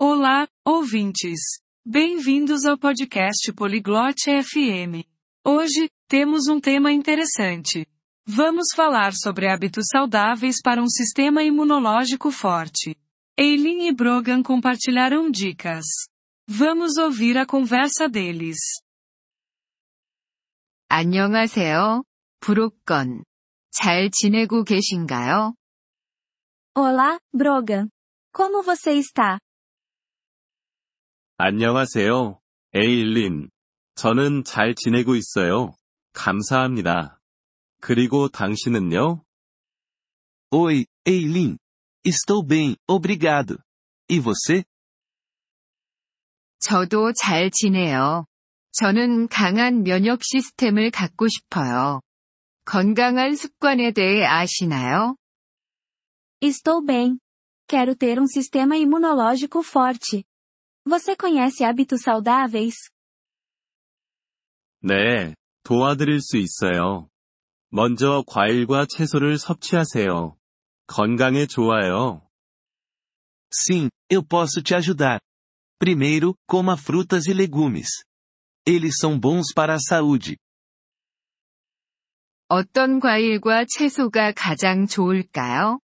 Olá, ouvintes. Bem-vindos ao podcast Poliglote FM. Hoje, temos um tema interessante. Vamos falar sobre hábitos saudáveis para um sistema imunológico forte. Eileen e Brogan compartilharam dicas. Vamos ouvir a conversa deles. 안녕하세요. 브로건. 잘 지내고 계신가요? Olá, Brogan. Como você está? 안녕하세요, 에일린. 저는 잘 지내고 있어요. 감사합니다. 그리고 당신은요? Oi, Eileen. Estou bem, obrigado. E você? 저도 잘 지내요. 저는 강한 면역 시스템을 갖고 싶어요. 건강한 습관에 대해 아시나요? Estou bem. Quero ter um sistema imunológico forte. Você conhece hábitos saudáveis? 네, 도와드릴 수 있어요. 먼저 과일과 채소를 섭취하세요. 건강에 좋아요. Sim, eu posso te ajudar. Primeiro, coma frutas e legumes. Eles são bons para a saúde. 어떤 과일과 채소가 가장 좋을까요?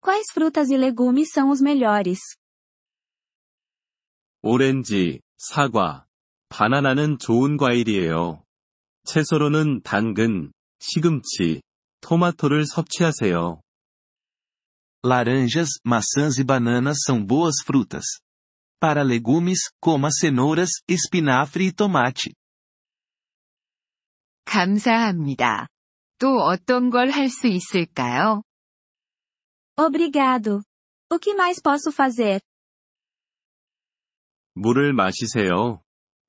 Quais frutas e legumes são os melhores? 오렌지, 사과, 바나나는 좋은 과일이에요. 채소로는 당근, 시금치, 토마토를 섭취하세요. Laranjas, maçãs e bananas são boas frutas. Para legumes, coma cenouras, espinafre e tomate. 감사합니다. 또 어떤 걸 할 수 있을까요? Obrigado. O que mais posso fazer? 물을 마시세요.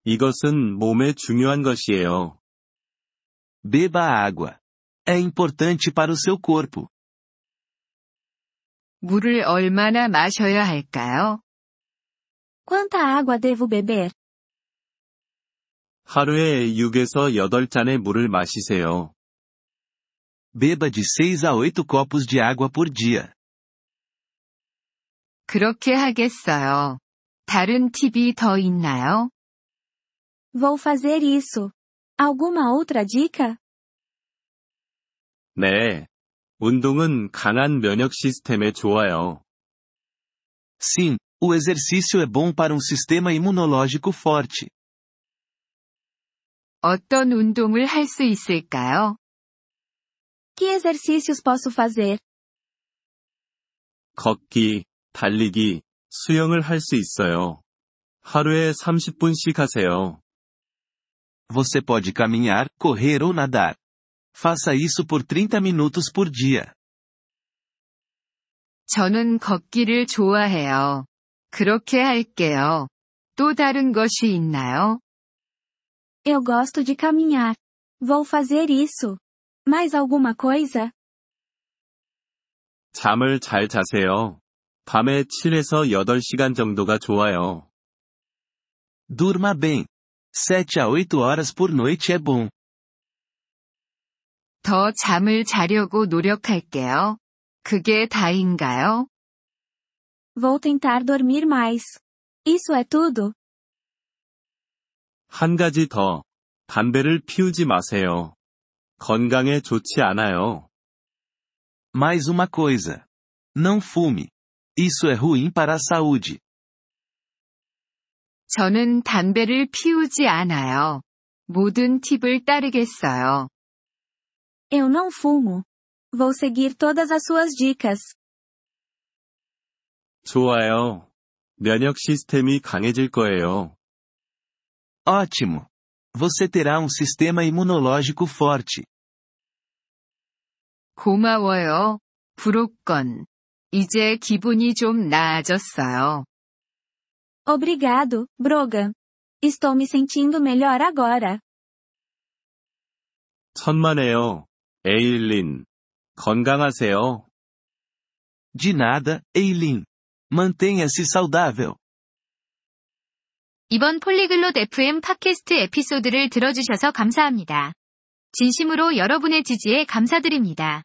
이것은 몸에 중요한 것이에요. Beba água. É importante para o seu corpo. 물을 얼마나 마셔야 할까요? Quanta água devo beber? 하루에 6에서 8잔의 물을 마시세요. Beba de 6 a 8 copos de água por dia. 그렇게 하겠어요. 다른 팁이 더 있나요? Vou fazer isso. Alguma outra dica? 네. 운동은 강한 면역 시스템에 좋아요. Sim, o exercício é bom para um sistema imunológico forte. 어떤 운동을 할 수 있을까요? Que exercícios posso fazer? 걷기, 달리기, 수영을 할 수 있어요. 하루에 30분씩 하세요. Você pode caminhar, correr ou nadar. Faça isso por 30 minutos por dia. 저는 걷기를 좋아해요. 그렇게 할게요. 또 다른 것이 있나요? Eu gosto de caminhar. Vou fazer isso. Mais alguma coisa? 잠을 잘 자세요. 밤에 7에서 8시간 정도가 좋아요. Durma bem. 7 a 8 horas por noite é bom. 더 잠을 자려고 노력할게요. 그게 다인가요? Vou tentar dormir mais. Isso é tudo? 한 가지 더. 담배를 피우지 마세요. 건강에 좋지 않아요. Mais uma coisa. Não fume. Isso é ruim para a saúde. 저는 담배를 피우지 않아요. 모든 팁을 따르겠어요. Eu não fumo. Vou seguir todas as suas dicas. 좋아요. 면역 시스템이 강해질 거예요. Ótimo. Você terá um sistema imunológico forte. 고마워요. 브로건. 이제 기분이 좀 나아졌어요. Obrigado, Brogan. Estou me sentindo melhor agora. 천만에요. 에일린. 건강하세요. De nada, Eileen. Mantenha-se saudável. 이번 폴리글롯 FM 팟캐스트 에피소드를 들어주셔서 감사합니다. 진심으로 여러분의 지지에 감사드립니다.